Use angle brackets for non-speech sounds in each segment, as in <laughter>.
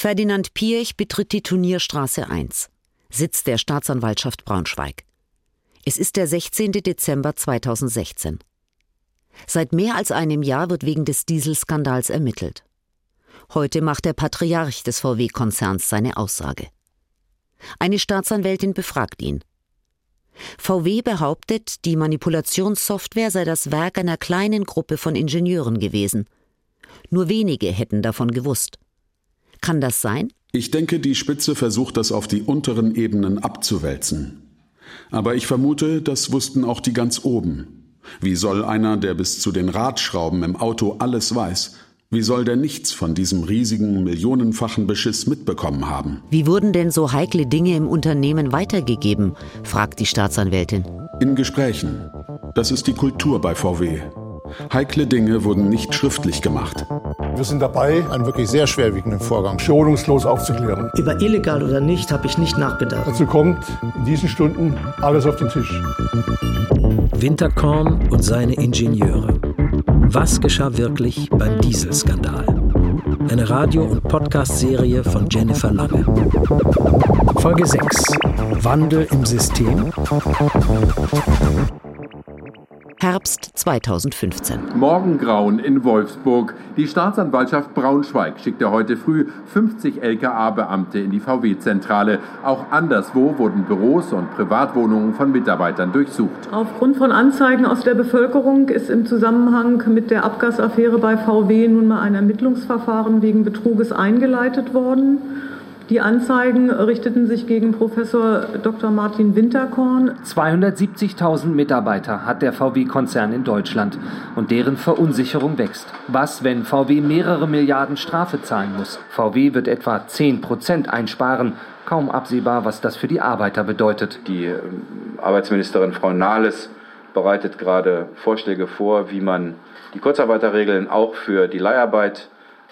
Ferdinand Piech betritt die Turnierstraße 1, Sitz der Staatsanwaltschaft Braunschweig. Es ist der 16. Dezember 2016. Seit mehr als einem Jahr wird wegen des Dieselskandals ermittelt. Heute macht der Patriarch des VW-Konzerns seine Aussage. Eine Staatsanwältin befragt ihn. VW behauptet, die Manipulationssoftware sei das Werk einer kleinen Gruppe von Ingenieuren gewesen. Nur wenige hätten davon gewusst. Kann das sein? Ich denke, die Spitze versucht das auf die unteren Ebenen abzuwälzen. Aber ich vermute, das wussten auch die ganz oben. Wie soll einer, der bis zu den Radschrauben im Auto alles weiß, wie soll der nichts von diesem riesigen, millionenfachen Beschiss mitbekommen haben? Wie wurden denn so heikle Dinge im Unternehmen weitergegeben? fragt die Staatsanwältin. In Gesprächen. Das ist die Kultur bei VW. Heikle Dinge wurden nicht schriftlich gemacht. Wir sind dabei, einen wirklich sehr schwerwiegenden Vorgang schonungslos aufzuklären. Über illegal oder nicht habe ich nicht nachgedacht. Dazu kommt in diesen Stunden alles auf den Tisch. Winterkorn und seine Ingenieure. Was geschah wirklich beim Dieselskandal? Eine Radio- und Podcast-Serie von Jennifer Lange. Folge 6. Wandel im System. Herbst 2015. Morgengrauen in Wolfsburg. Die Staatsanwaltschaft Braunschweig schickte heute früh 50 LKA-Beamte in die VW-Zentrale. Auch anderswo wurden Büros und Privatwohnungen von Mitarbeitern durchsucht. Aufgrund von Anzeigen aus der Bevölkerung ist im Zusammenhang mit der Abgasaffäre bei VW nun mal ein Ermittlungsverfahren wegen Betruges eingeleitet worden. Die Anzeigen richteten sich gegen Professor Dr. Martin Winterkorn. 270.000 Mitarbeiter hat der VW-Konzern in Deutschland und deren Verunsicherung wächst. Was, wenn VW mehrere Milliarden Strafe zahlen muss? VW wird etwa 10 Prozent einsparen. Kaum absehbar, was das für die Arbeiter bedeutet. Die ähm, Arbeitsministerin Frau Nahles bereitet gerade Vorschläge vor, wie man die Kurzarbeiterregeln auch für die Leiharbeit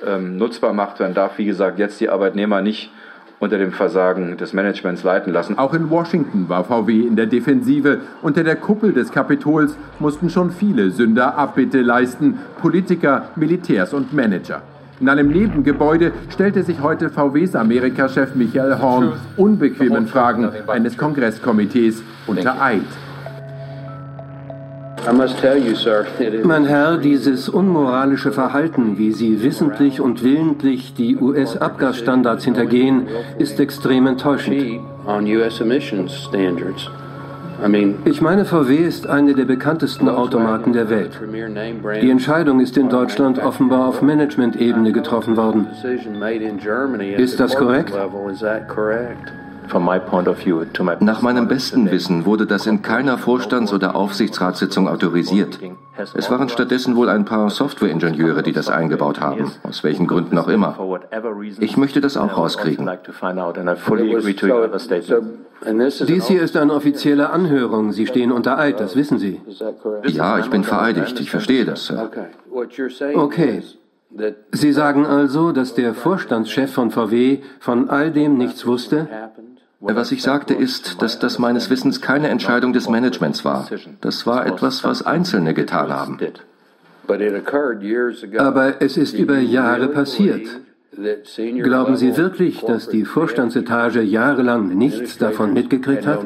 ähm, nutzbar macht. Man darf, wie gesagt, jetzt die Arbeitnehmer nicht unter dem Versagen des Managements leiten lassen. Auch in Washington war VW in der Defensive. Unter der Kuppel des Kapitols mussten schon viele Sünder Abbitte leisten, Politiker, Militärs und Manager. In einem Nebengebäude stellte sich heute VWs Amerikachef Michael Horn unbequemen Fragen eines Kongresskomitees unter Eid. Mein Herr, dieses unmoralische Verhalten, wie Sie wissentlich und willentlich die US-Abgasstandards hintergehen, ist extrem enttäuschend. Ich meine, VW ist eine der bekanntesten Automarken der Welt. Die Entscheidung ist in Deutschland offenbar auf Management-Ebene getroffen worden. Ist das korrekt? Nach meinem besten Wissen wurde das in keiner Vorstands- oder Aufsichtsratssitzung autorisiert. Es waren stattdessen wohl ein paar Softwareingenieure, die das eingebaut haben, aus welchen Gründen auch immer. Ich möchte das auch rauskriegen. Dies hier ist eine offizielle Anhörung. Sie stehen unter Eid, das wissen Sie. Ja, ich bin vereidigt. Ich verstehe das, Sir. Okay. Sie sagen also, dass der Vorstandschef von VW von all dem nichts wusste? Was ich sagte ist, dass das meines Wissens keine Entscheidung des Managements war. Das war etwas, was Einzelne getan haben. Aber es ist über Jahre passiert. Glauben Sie wirklich, dass die Vorstandsetage jahrelang nichts davon mitgekriegt hat?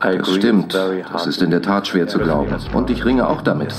Das stimmt. Das ist in der Tat schwer zu glauben. Und ich ringe auch damit.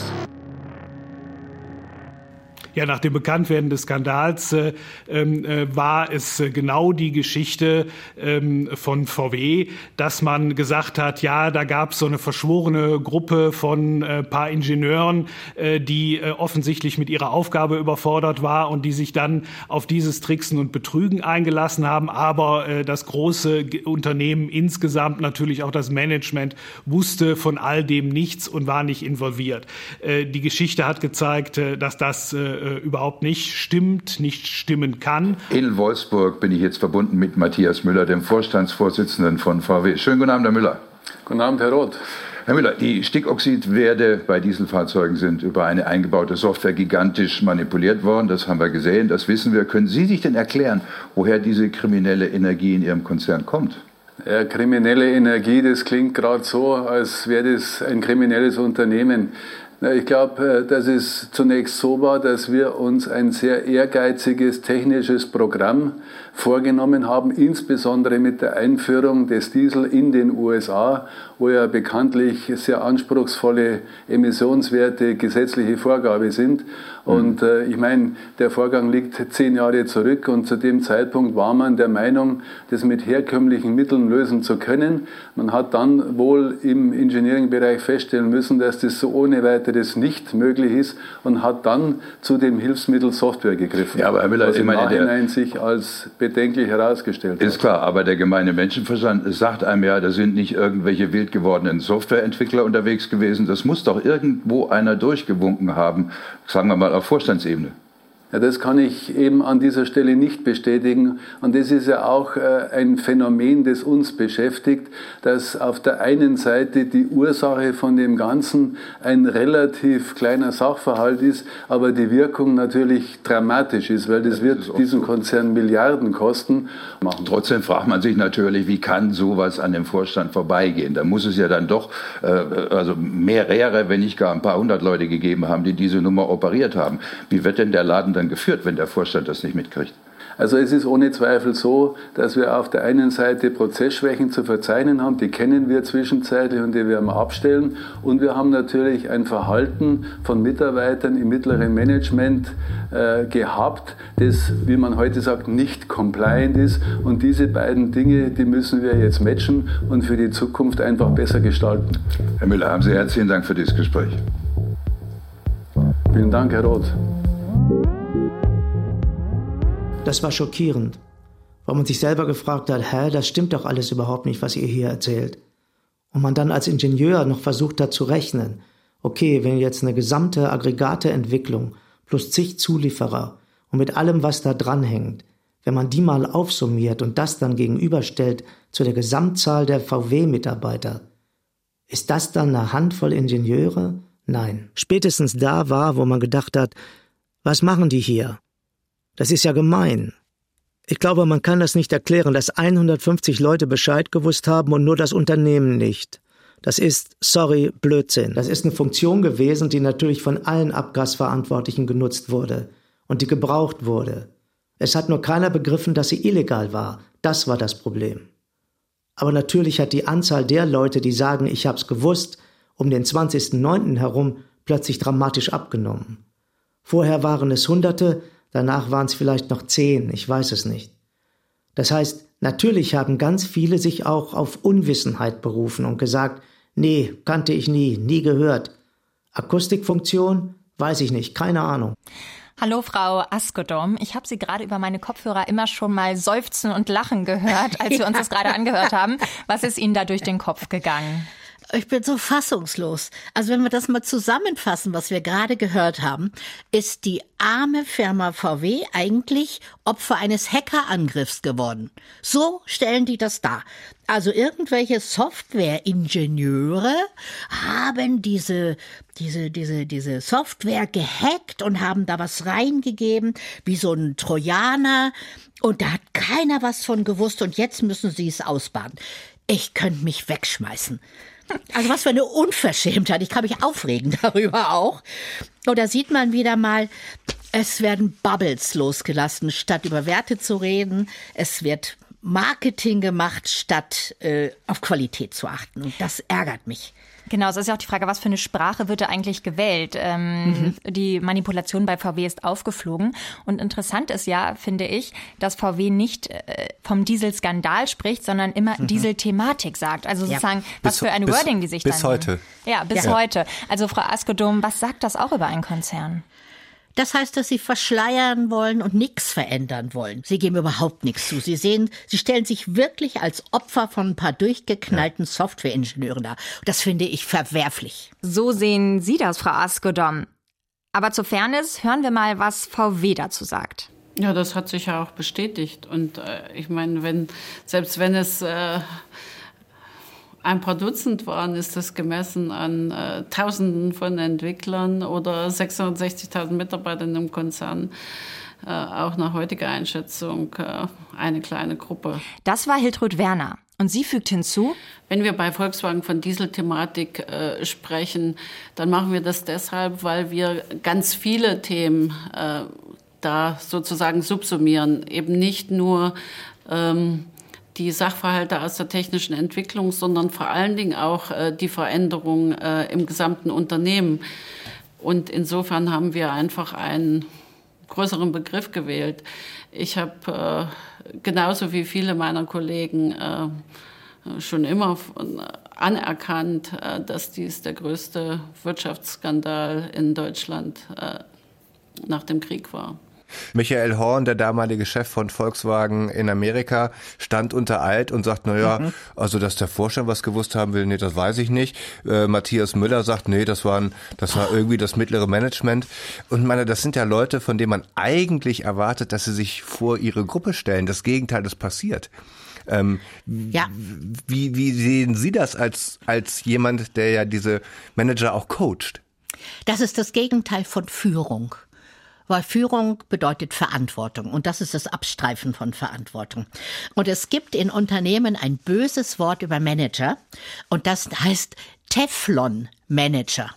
Ja, nach dem Bekanntwerden des Skandals äh, äh, war es äh, genau die Geschichte ähm, von VW, dass man gesagt hat, ja, da gab es so eine verschworene Gruppe von äh, paar Ingenieuren, äh, die äh, offensichtlich mit ihrer Aufgabe überfordert war und die sich dann auf dieses Tricksen und Betrügen eingelassen haben. Aber äh, das große Unternehmen insgesamt, natürlich auch das Management, wusste von all dem nichts und war nicht involviert. Äh, die Geschichte hat gezeigt, äh, dass das äh, äh, überhaupt nicht stimmt, nicht stimmen kann. In Wolfsburg bin ich jetzt verbunden mit Matthias Müller, dem Vorstandsvorsitzenden von VW. Schönen guten Abend, Herr Müller. Guten Abend, Herr Roth. Herr Müller, die Stickoxidwerte bei Dieselfahrzeugen sind über eine eingebaute Software gigantisch manipuliert worden. Das haben wir gesehen, das wissen wir. Können Sie sich denn erklären, woher diese kriminelle Energie in Ihrem Konzern kommt? Ja, kriminelle Energie, das klingt gerade so, als wäre das ein kriminelles Unternehmen. Ich glaube, äh, dass es zunächst so war, dass wir uns ein sehr ehrgeiziges technisches Programm vorgenommen haben, insbesondere mit der Einführung des Diesel in den USA, wo ja bekanntlich sehr anspruchsvolle Emissionswerte gesetzliche Vorgabe sind. Und äh, ich meine, der Vorgang liegt zehn Jahre zurück und zu dem Zeitpunkt war man der Meinung, das mit herkömmlichen Mitteln lösen zu können. Man hat dann wohl im Engineering-Bereich feststellen müssen, dass das so ohne weiteres nicht möglich ist und hat dann zu dem Hilfsmittel Software gegriffen. Ja, aber Herr Müller, was ich meine, der- sich als bedenklich herausgestellt Ist hat. klar, aber der gemeine Menschenverstand sagt einem ja, da sind nicht irgendwelche wild gewordenen Softwareentwickler unterwegs gewesen. Das muss doch irgendwo einer durchgewunken haben, sagen wir mal auf Vorstandsebene. Ja, das kann ich eben an dieser Stelle nicht bestätigen. Und das ist ja auch äh, ein Phänomen, das uns beschäftigt, dass auf der einen Seite die Ursache von dem Ganzen ein relativ kleiner Sachverhalt ist, aber die Wirkung natürlich dramatisch ist, weil das wird diesen Konzern Milliarden kosten. Trotzdem fragt man sich natürlich, wie kann sowas an dem Vorstand vorbeigehen? Da muss es ja dann doch äh, also mehrere, wenn nicht gar ein paar hundert Leute gegeben haben, die diese Nummer operiert haben. Wie wird denn der Laden dann geführt, wenn der Vorstand das nicht mitkriegt? Also es ist ohne Zweifel so, dass wir auf der einen Seite Prozessschwächen zu verzeichnen haben, die kennen wir zwischenzeitlich und die werden wir abstellen. Und wir haben natürlich ein Verhalten von Mitarbeitern im mittleren Management äh, gehabt, das, wie man heute sagt, nicht compliant ist. Und diese beiden Dinge, die müssen wir jetzt matchen und für die Zukunft einfach besser gestalten. Herr Müller, haben Sie herzlichen Dank für dieses Gespräch. Vielen Dank, Herr Roth. Das war schockierend, weil man sich selber gefragt hat, hä, das stimmt doch alles überhaupt nicht, was ihr hier erzählt. Und man dann als Ingenieur noch versucht hat zu rechnen, okay, wenn jetzt eine gesamte Aggregateentwicklung plus zig Zulieferer und mit allem, was da dranhängt, wenn man die mal aufsummiert und das dann gegenüberstellt zu der Gesamtzahl der VW-Mitarbeiter, ist das dann eine Handvoll Ingenieure? Nein. Spätestens da war, wo man gedacht hat, was machen die hier? Das ist ja gemein. Ich glaube, man kann das nicht erklären, dass 150 Leute Bescheid gewusst haben und nur das Unternehmen nicht. Das ist, sorry, Blödsinn. Das ist eine Funktion gewesen, die natürlich von allen Abgasverantwortlichen genutzt wurde und die gebraucht wurde. Es hat nur keiner begriffen, dass sie illegal war. Das war das Problem. Aber natürlich hat die Anzahl der Leute, die sagen, ich hab's gewusst, um den 20.09. herum plötzlich dramatisch abgenommen. Vorher waren es Hunderte, danach waren es vielleicht noch zehn, ich weiß es nicht. Das heißt, natürlich haben ganz viele sich auch auf Unwissenheit berufen und gesagt, nee, kannte ich nie, nie gehört. Akustikfunktion? Weiß ich nicht, keine Ahnung. Hallo Frau Askodom, ich habe Sie gerade über meine Kopfhörer immer schon mal seufzen und lachen gehört, als wir uns das gerade angehört haben. Was ist Ihnen da durch den Kopf gegangen? Ich bin so fassungslos. Also wenn wir das mal zusammenfassen, was wir gerade gehört haben, ist die arme Firma VW eigentlich Opfer eines Hackerangriffs geworden. So stellen die das dar. Also irgendwelche Softwareingenieure haben diese, diese, diese, diese Software gehackt und haben da was reingegeben, wie so ein Trojaner. Und da hat keiner was von gewusst und jetzt müssen sie es ausbaden. Ich könnte mich wegschmeißen. Also was für eine Unverschämtheit. Ich kann mich aufregen darüber auch. Und da sieht man wieder mal, es werden Bubbles losgelassen, statt über Werte zu reden. Es wird Marketing gemacht, statt äh, auf Qualität zu achten. Und das ärgert mich. Genau, es ist ja auch die Frage, was für eine Sprache wird da eigentlich gewählt? Ähm, mhm. Die Manipulation bei VW ist aufgeflogen. Und interessant ist ja, finde ich, dass VW nicht äh, vom Dieselskandal spricht, sondern immer mhm. Dieselthematik sagt. Also sozusagen, ja. was bis, für ein bis, Wording die sich bis dann... Bis heute. Ja, bis ja. heute. Also Frau Askodom, was sagt das auch über einen Konzern? Das heißt, dass sie verschleiern wollen und nichts verändern wollen. Sie geben überhaupt nichts zu. Sie sehen, sie stellen sich wirklich als Opfer von ein paar durchgeknallten ja. Softwareingenieuren dar. Das finde ich verwerflich. So sehen Sie das, Frau Askodom. Aber zur Fairness hören wir mal, was VW dazu sagt. Ja, das hat sich ja auch bestätigt. Und äh, ich meine, wenn, selbst wenn es äh, ein paar Dutzend waren, ist das gemessen an äh, Tausenden von Entwicklern oder 660.000 Mitarbeitern im Konzern. Äh, auch nach heutiger Einschätzung äh, eine kleine Gruppe. Das war Hiltrud Werner. Und sie fügt hinzu, wenn wir bei Volkswagen von Dieselthematik äh, sprechen, dann machen wir das deshalb, weil wir ganz viele Themen äh, da sozusagen subsumieren. Eben nicht nur ähm, die Sachverhalte aus der technischen Entwicklung, sondern vor allen Dingen auch äh, die Veränderung äh, im gesamten Unternehmen. Und insofern haben wir einfach einen größeren Begriff gewählt. Ich habe äh, genauso wie viele meiner Kollegen schon immer anerkannt, dass dies der größte Wirtschaftsskandal in Deutschland nach dem Krieg war. Michael Horn, der damalige Chef von Volkswagen in Amerika, stand unter Alt und sagt, naja, mhm. also dass der Vorstand was gewusst haben will, nee, das weiß ich nicht. Äh, Matthias Müller sagt, nee, das waren, das war irgendwie das mittlere Management. Und meine, das sind ja Leute, von denen man eigentlich erwartet, dass sie sich vor ihre Gruppe stellen. Das Gegenteil ist passiert. Ähm, ja. Wie, wie sehen Sie das als, als jemand, der ja diese Manager auch coacht? Das ist das Gegenteil von Führung. Weil Führung bedeutet Verantwortung und das ist das Abstreifen von Verantwortung. Und es gibt in Unternehmen ein böses Wort über Manager und das heißt Teflon-Manager.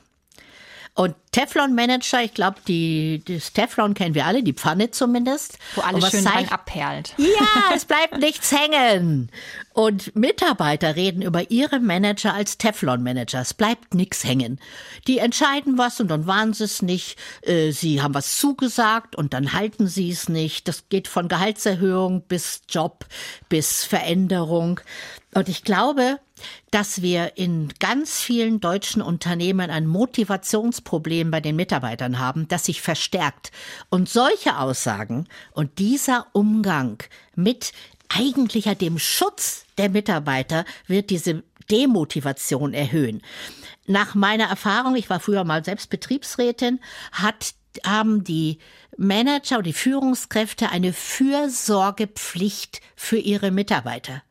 Und Teflon-Manager, ich glaube, die, das Teflon kennen wir alle, die Pfanne zumindest. Wo alles schön rein abperlt. Ja, <laughs> es bleibt nichts hängen. Und Mitarbeiter reden über ihre Manager als Teflon-Manager. Es bleibt nichts hängen. Die entscheiden was und dann waren sie es nicht. Äh, sie haben was zugesagt und dann halten sie es nicht. Das geht von Gehaltserhöhung bis Job, bis Veränderung. Und ich glaube, dass wir in ganz vielen deutschen Unternehmen ein Motivationsproblem bei den Mitarbeitern haben, das sich verstärkt. Und solche Aussagen und dieser Umgang mit eigentlich dem Schutz der Mitarbeiter wird diese Demotivation erhöhen. Nach meiner Erfahrung, ich war früher mal selbst Betriebsrätin, hat haben die Manager und die Führungskräfte eine Fürsorgepflicht für ihre Mitarbeiter.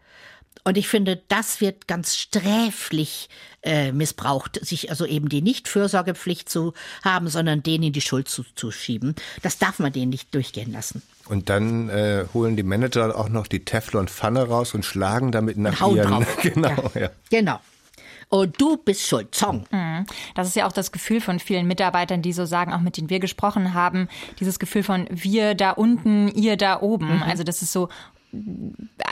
Und ich finde, das wird ganz sträflich äh, missbraucht, sich also eben die Nicht-Fürsorgepflicht zu haben, sondern denen die Schuld zuzuschieben. Das darf man denen nicht durchgehen lassen. Und dann äh, holen die Manager auch noch die Teflon-Pfanne raus und schlagen damit nach und ihren. Drauf. <laughs> genau, ja. ja. Genau. Und du bist schuld, Zong. Mhm. Das ist ja auch das Gefühl von vielen Mitarbeitern, die so sagen, auch mit denen wir gesprochen haben, dieses Gefühl von wir da unten, ihr da oben. Mhm. Also das ist so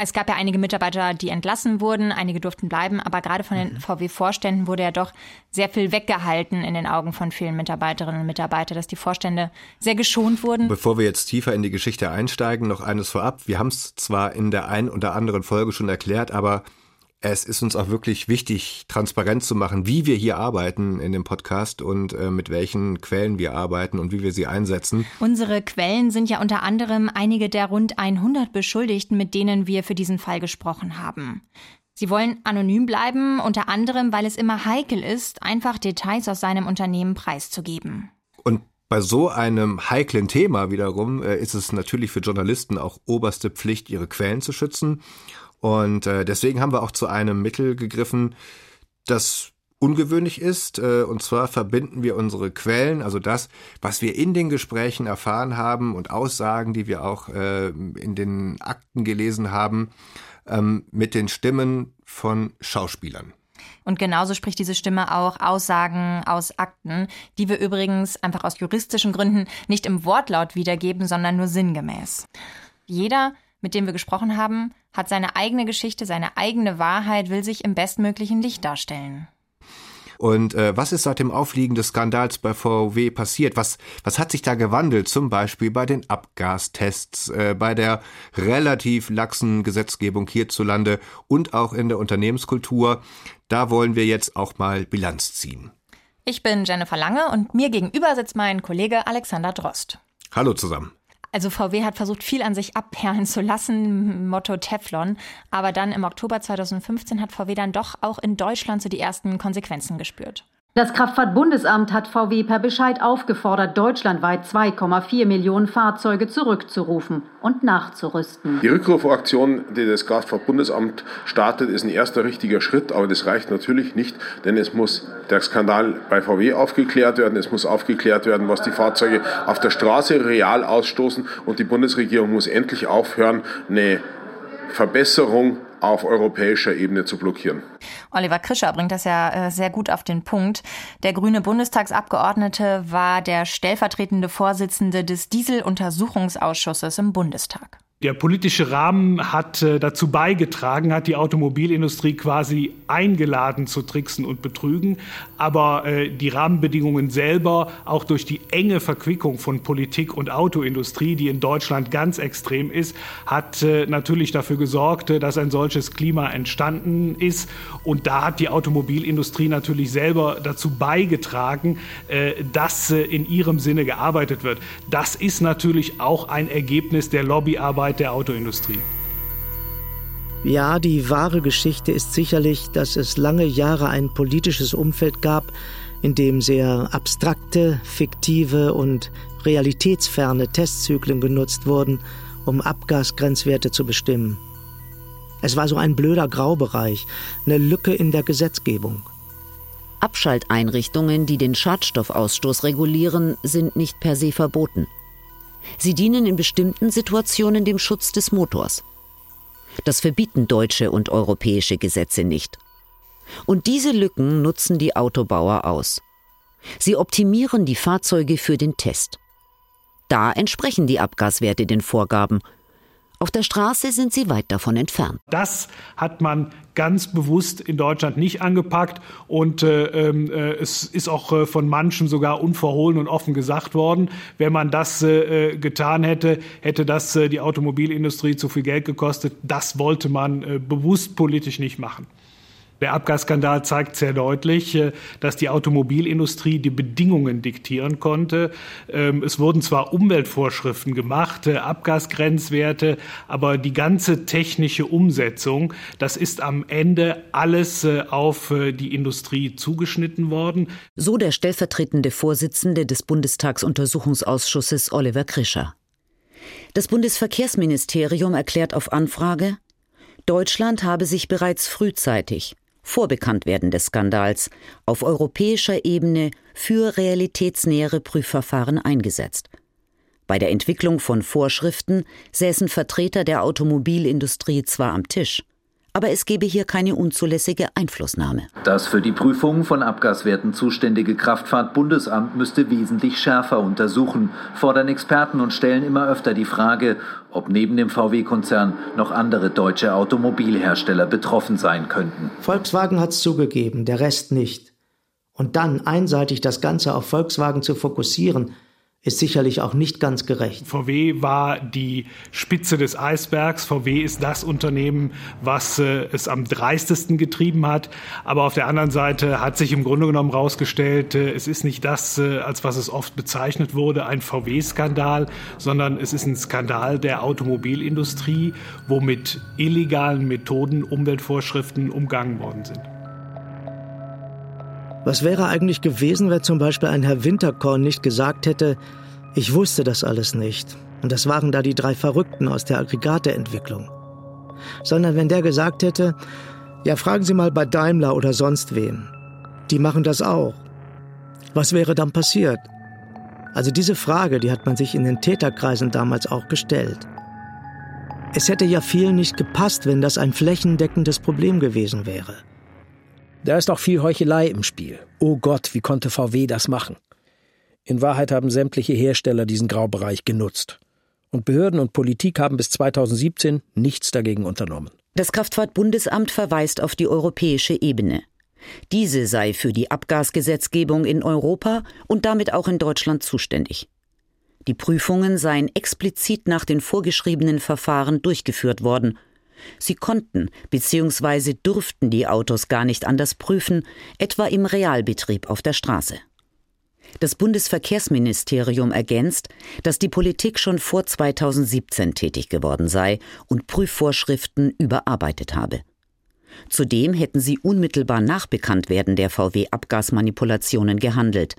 es gab ja einige Mitarbeiter, die entlassen wurden, einige durften bleiben, aber gerade von den mhm. VW-Vorständen wurde ja doch sehr viel weggehalten in den Augen von vielen Mitarbeiterinnen und Mitarbeitern, dass die Vorstände sehr geschont wurden. Bevor wir jetzt tiefer in die Geschichte einsteigen, noch eines vorab. Wir haben es zwar in der einen oder anderen Folge schon erklärt, aber es ist uns auch wirklich wichtig, transparent zu machen, wie wir hier arbeiten in dem Podcast und äh, mit welchen Quellen wir arbeiten und wie wir sie einsetzen. Unsere Quellen sind ja unter anderem einige der rund 100 Beschuldigten, mit denen wir für diesen Fall gesprochen haben. Sie wollen anonym bleiben, unter anderem, weil es immer heikel ist, einfach Details aus seinem Unternehmen preiszugeben. Und bei so einem heiklen Thema wiederum äh, ist es natürlich für Journalisten auch oberste Pflicht, ihre Quellen zu schützen. Und äh, deswegen haben wir auch zu einem Mittel gegriffen, das ungewöhnlich ist. Äh, und zwar verbinden wir unsere Quellen, also das, was wir in den Gesprächen erfahren haben und Aussagen, die wir auch äh, in den Akten gelesen haben, ähm, mit den Stimmen von Schauspielern. Und genauso spricht diese Stimme auch Aussagen aus Akten, die wir übrigens einfach aus juristischen Gründen nicht im Wortlaut wiedergeben, sondern nur sinngemäß. Jeder mit dem wir gesprochen haben, hat seine eigene Geschichte, seine eigene Wahrheit, will sich im bestmöglichen Licht darstellen. Und äh, was ist seit dem Aufliegen des Skandals bei VW passiert? Was, was hat sich da gewandelt? Zum Beispiel bei den Abgastests, äh, bei der relativ laxen Gesetzgebung hierzulande und auch in der Unternehmenskultur. Da wollen wir jetzt auch mal Bilanz ziehen. Ich bin Jennifer Lange und mir gegenüber sitzt mein Kollege Alexander Drost. Hallo zusammen. Also VW hat versucht, viel an sich abperlen zu lassen, Motto Teflon. Aber dann im Oktober 2015 hat VW dann doch auch in Deutschland so die ersten Konsequenzen gespürt. Das Kraftfahrtbundesamt hat VW per Bescheid aufgefordert, deutschlandweit 2,4 Millionen Fahrzeuge zurückzurufen und nachzurüsten. Die Rückrufaktion, die das Kraftfahrtbundesamt startet, ist ein erster richtiger Schritt, aber das reicht natürlich nicht, denn es muss der Skandal bei VW aufgeklärt werden, es muss aufgeklärt werden, was die Fahrzeuge auf der Straße real ausstoßen und die Bundesregierung muss endlich aufhören, eine Verbesserung auf europäischer Ebene zu blockieren. Oliver Krischer bringt das ja äh, sehr gut auf den Punkt. Der grüne Bundestagsabgeordnete war der stellvertretende Vorsitzende des Dieseluntersuchungsausschusses im Bundestag. Der politische Rahmen hat äh, dazu beigetragen, hat die Automobilindustrie quasi eingeladen zu tricksen und betrügen. Aber äh, die Rahmenbedingungen selber, auch durch die enge Verquickung von Politik und Autoindustrie, die in Deutschland ganz extrem ist, hat äh, natürlich dafür gesorgt, dass ein solches Klima entstanden ist. Und da hat die Automobilindustrie natürlich selber dazu beigetragen, dass in ihrem Sinne gearbeitet wird. Das ist natürlich auch ein Ergebnis der Lobbyarbeit Arbeit der Autoindustrie. Ja, die wahre Geschichte ist sicherlich, dass es lange Jahre ein politisches Umfeld gab, in dem sehr abstrakte, fiktive und realitätsferne Testzyklen genutzt wurden, um Abgasgrenzwerte zu bestimmen. Es war so ein blöder Graubereich, eine Lücke in der Gesetzgebung. Abschalteinrichtungen, die den Schadstoffausstoß regulieren, sind nicht per se verboten. Sie dienen in bestimmten Situationen dem Schutz des Motors. Das verbieten deutsche und europäische Gesetze nicht. Und diese Lücken nutzen die Autobauer aus. Sie optimieren die Fahrzeuge für den Test. Da entsprechen die Abgaswerte den Vorgaben auf der Straße sind sie weit davon entfernt. Das hat man ganz bewusst in Deutschland nicht angepackt und äh, äh, es ist auch äh, von manchen sogar unverhohlen und offen gesagt worden. Wenn man das äh, getan hätte, hätte das äh, die Automobilindustrie zu viel Geld gekostet. Das wollte man äh, bewusst politisch nicht machen. Der Abgasskandal zeigt sehr deutlich, äh, dass die Automobilindustrie die Bedingungen diktieren konnte. Ähm, es wurden zwar Umweltvorschriften gemacht, äh, Abgasgrenzwerte, aber die ganze technische Umsetzung, das ist am Ende alles äh, auf die Industrie zugeschnitten worden. So der stellvertretende Vorsitzende des Bundestagsuntersuchungsausschusses Oliver Krischer. Das Bundesverkehrsministerium erklärt auf Anfrage, Deutschland habe sich bereits frühzeitig vor Bekanntwerden des Skandals auf europäischer Ebene für realitätsnähere Prüfverfahren eingesetzt. Bei der Entwicklung von Vorschriften säßen Vertreter der Automobilindustrie zwar am Tisch, aber es gebe hier keine unzulässige Einflussnahme. Das für die Prüfung von Abgaswerten zuständige Kraftfahrtbundesamt müsste wesentlich schärfer untersuchen, fordern Experten und stellen immer öfter die Frage, ob neben dem VW-Konzern noch andere deutsche Automobilhersteller betroffen sein könnten. Volkswagen hat es zugegeben, der Rest nicht. Und dann einseitig das Ganze auf Volkswagen zu fokussieren, ist sicherlich auch nicht ganz gerecht. VW war die Spitze des Eisbergs. VW ist das Unternehmen, was äh, es am dreistesten getrieben hat. Aber auf der anderen Seite hat sich im Grunde genommen herausgestellt, äh, es ist nicht das, äh, als was es oft bezeichnet wurde, ein VW-Skandal, sondern es ist ein Skandal der Automobilindustrie, wo mit illegalen Methoden Umweltvorschriften umgangen worden sind. Was wäre eigentlich gewesen, wenn zum Beispiel ein Herr Winterkorn nicht gesagt hätte, ich wusste das alles nicht. Und das waren da die drei Verrückten aus der Aggregateentwicklung. Sondern wenn der gesagt hätte, ja, fragen Sie mal bei Daimler oder sonst wem. Die machen das auch. Was wäre dann passiert? Also diese Frage, die hat man sich in den Täterkreisen damals auch gestellt. Es hätte ja vielen nicht gepasst, wenn das ein flächendeckendes Problem gewesen wäre. Da ist auch viel Heuchelei im Spiel. Oh Gott, wie konnte VW das machen? In Wahrheit haben sämtliche Hersteller diesen Graubereich genutzt. Und Behörden und Politik haben bis 2017 nichts dagegen unternommen. Das Kraftfahrtbundesamt verweist auf die europäische Ebene. Diese sei für die Abgasgesetzgebung in Europa und damit auch in Deutschland zuständig. Die Prüfungen seien explizit nach den vorgeschriebenen Verfahren durchgeführt worden Sie konnten bzw. durften die Autos gar nicht anders prüfen, etwa im Realbetrieb auf der Straße. Das Bundesverkehrsministerium ergänzt, dass die Politik schon vor 2017 tätig geworden sei und Prüfvorschriften überarbeitet habe. Zudem hätten sie unmittelbar nach Bekanntwerden der VW-Abgasmanipulationen gehandelt.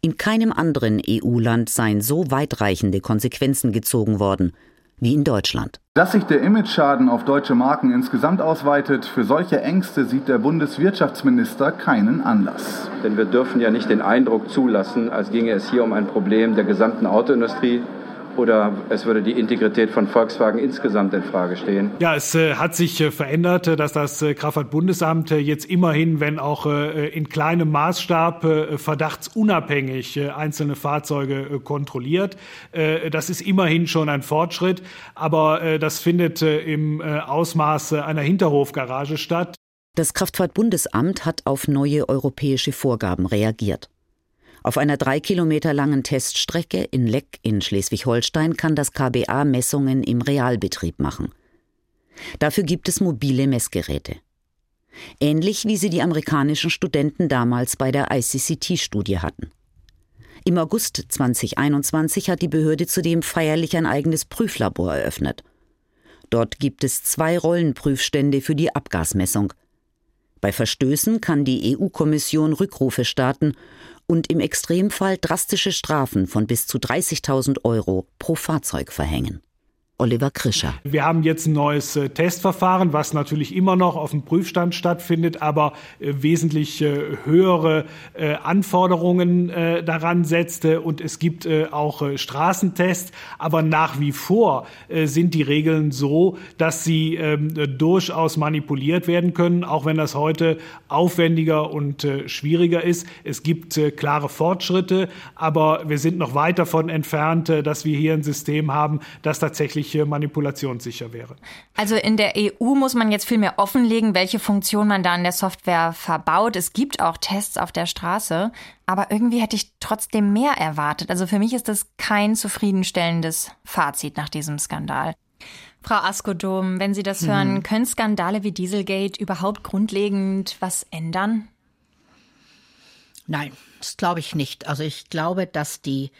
In keinem anderen EU-Land seien so weitreichende Konsequenzen gezogen worden wie in Deutschland. Dass sich der Imageschaden auf deutsche Marken insgesamt ausweitet, für solche Ängste sieht der Bundeswirtschaftsminister keinen Anlass. Denn wir dürfen ja nicht den Eindruck zulassen, als ginge es hier um ein Problem der gesamten Autoindustrie oder es würde die Integrität von Volkswagen insgesamt in Frage stehen? Ja, es äh, hat sich äh, verändert, äh, dass das äh, Kraftfahrtbundesamt jetzt immerhin, wenn auch in kleinem Maßstab, verdachtsunabhängig einzelne Fahrzeuge kontrolliert. das ist immerhin schon ein Fortschritt, aber das findet im Ausmaß einer Hinterhofgarage statt. Das Kraftfahrtbundesamt hat auf neue europäische Vorgaben reagiert. Auf einer drei Kilometer langen Teststrecke in Leck in Schleswig-Holstein kann das KBA Messungen im Realbetrieb machen. Dafür gibt es mobile Messgeräte. Ähnlich wie sie die amerikanischen Studenten damals bei der ICCT-Studie hatten. Im August 2021 hat die Behörde zudem feierlich ein eigenes Prüflabor eröffnet. Dort gibt es zwei Rollenprüfstände für die Abgasmessung. Bei Verstößen kann die EU-Kommission Rückrufe starten und im Extremfall drastische Strafen von bis zu 30.000 Euro pro Fahrzeug verhängen. Oliver Krischer. Wir haben jetzt ein neues äh, Testverfahren, was natürlich immer noch auf dem Prüfstand stattfindet, aber äh, wesentlich äh, höhere Anforderungen daran setzte. Und es gibt auch Straßentests. Aber nach wie vor sind die Regeln so, dass sie ähm, durchaus manipuliert werden können, auch wenn das heute aufwendiger und schwieriger ist. Es gibt klare Fortschritte, aber wir sind noch weit davon entfernt, dass wir hier ein System haben, das tatsächlich wirklich manipulationssicher wäre. Also in der EU muss man jetzt viel mehr offenlegen, welche Funktion man da in der Software verbaut. Es gibt auch Tests auf der Straße, aber irgendwie hätte ich trotzdem mehr erwartet. Also für mich ist das kein zufriedenstellendes Fazit nach diesem Skandal. Frau Askodom, wenn Sie das hm. hören, können Skandale wie Dieselgate überhaupt grundlegend was ändern? Nein, das glaube ich nicht. Also ich glaube, dass die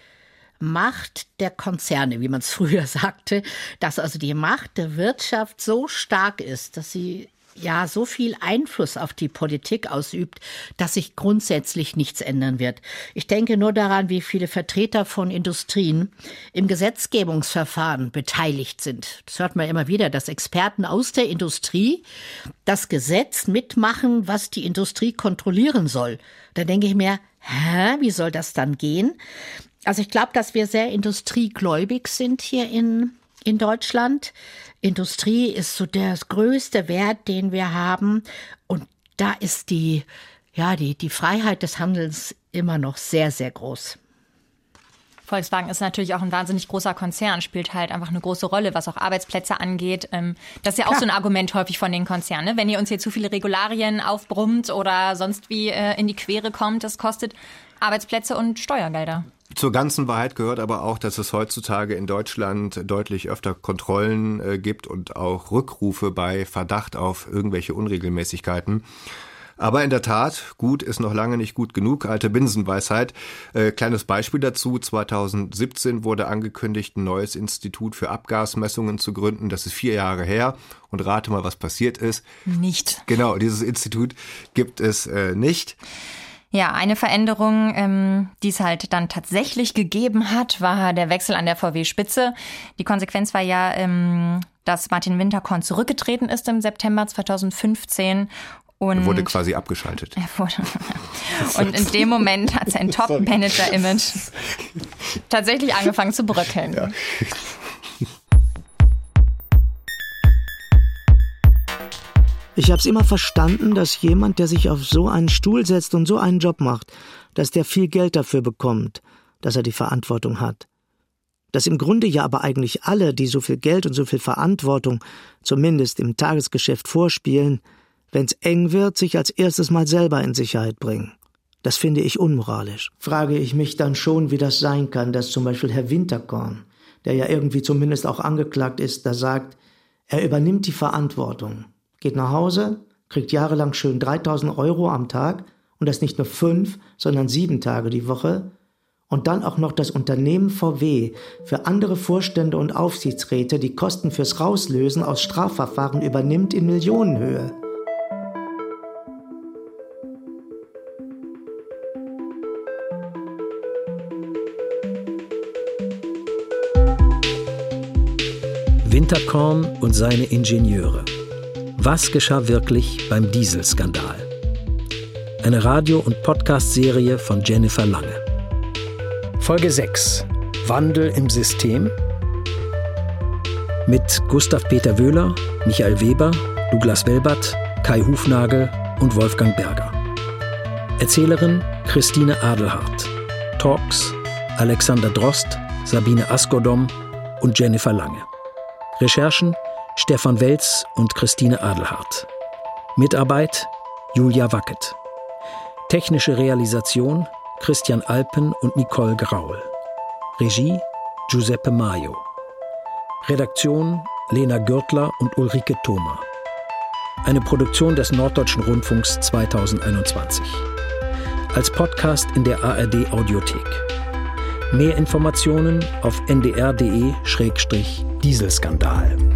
Macht der Konzerne, wie man es <laughs> früher sagte, dass also die Macht der Wirtschaft so stark ist, dass sie ja so viel Einfluss auf die Politik ausübt, dass sich grundsätzlich nichts ändern wird. Ich denke nur daran, wie viele Vertreter von Industrien im Gesetzgebungsverfahren beteiligt sind. Das hört man immer wieder, dass Experten aus der Industrie das Gesetz mitmachen, was die Industrie kontrollieren soll. Da denke ich mir, hä, wie soll das dann gehen? Also ich glaube, dass wir sehr industriegläubig sind hier in, in Deutschland. Industrie ist so der größte Wert, den wir haben. Und da ist die, ja, die, die Freiheit des Handelns immer noch sehr, sehr groß. Volkswagen ist natürlich auch ein wahnsinnig großer Konzern, spielt halt einfach eine große Rolle, was auch Arbeitsplätze angeht. Ähm, das ist ja auch Klar. so ein Argument häufig von den Konzernen. Ne? Wenn ihr uns hier zu viele Regularien aufbrummt oder sonst wie äh, in die Quere kommt, das kostet Arbeitsplätze und Steuergelder. Zur ganzen Wahrheit gehört aber auch, dass es heutzutage in Deutschland deutlich öfter Kontrollen äh, gibt und auch Rückrufe bei Verdacht auf irgendwelche Unregelmäßigkeiten. Aber in der Tat, gut ist noch lange nicht gut genug, alte Binsenweisheit. Äh, kleines Beispiel dazu, 2017 wurde angekündigt, ein neues Institut für Abgasmessungen zu gründen. Das ist vier Jahre her. Und rate mal, was passiert ist. Nicht. Genau, dieses Institut gibt es äh, nicht. Ja, eine Veränderung, ähm, die es halt dann tatsächlich gegeben hat, war der Wechsel an der VW-Spitze. Die Konsequenz war ja, ähm, dass Martin Winterkorn zurückgetreten ist im September 2015 und er wurde quasi abgeschaltet. Er wurde, und in dem Moment hat sein <laughs> Top-Manager-Image <laughs> tatsächlich angefangen zu bröckeln. Ja. Ich habe es immer verstanden, dass jemand, der sich auf so einen Stuhl setzt und so einen Job macht, dass der viel Geld dafür bekommt, dass er die Verantwortung hat. Dass im Grunde ja aber eigentlich alle, die so viel Geld und so viel Verantwortung, zumindest im Tagesgeschäft vorspielen, wenn's eng wird, sich als erstes mal selber in Sicherheit bringen. Das finde ich unmoralisch. Frage ich mich dann schon, wie das sein kann, dass zum Beispiel Herr Winterkorn, der ja irgendwie zumindest auch angeklagt ist, da sagt, er übernimmt die Verantwortung geht nach Hause, kriegt jahrelang schön 3000 Euro am Tag und das nicht nur fünf, sondern sieben Tage die Woche und dann auch noch das Unternehmen VW für andere Vorstände und Aufsichtsräte die Kosten fürs Rauslösen aus Strafverfahren übernimmt in Millionenhöhe. Winterkorn und seine Ingenieure. Was geschah wirklich beim Dieselskandal? Eine Radio- und Podcast-Serie von Jennifer Lange. Folge 6. Wandel im System Mit Gustav Peter Wöhler, Michael Weber, Douglas Welbert, Kai Hufnagel und Wolfgang Berger. Erzählerin Christine Adelhardt. Talks Alexander Drost, Sabine Askodom und Jennifer Lange. Recherchen Stefan Welz und Christine Adelhardt. Mitarbeit Julia Wackett. Technische Realisation Christian Alpen und Nicole Graul. Regie Giuseppe Maio. Redaktion Lena Gürtler und Ulrike Thoma. Eine Produktion des Norddeutschen Rundfunks 2021. Als Podcast in der ARD Audiothek. Mehr Informationen auf ndr.de-dieselskandal.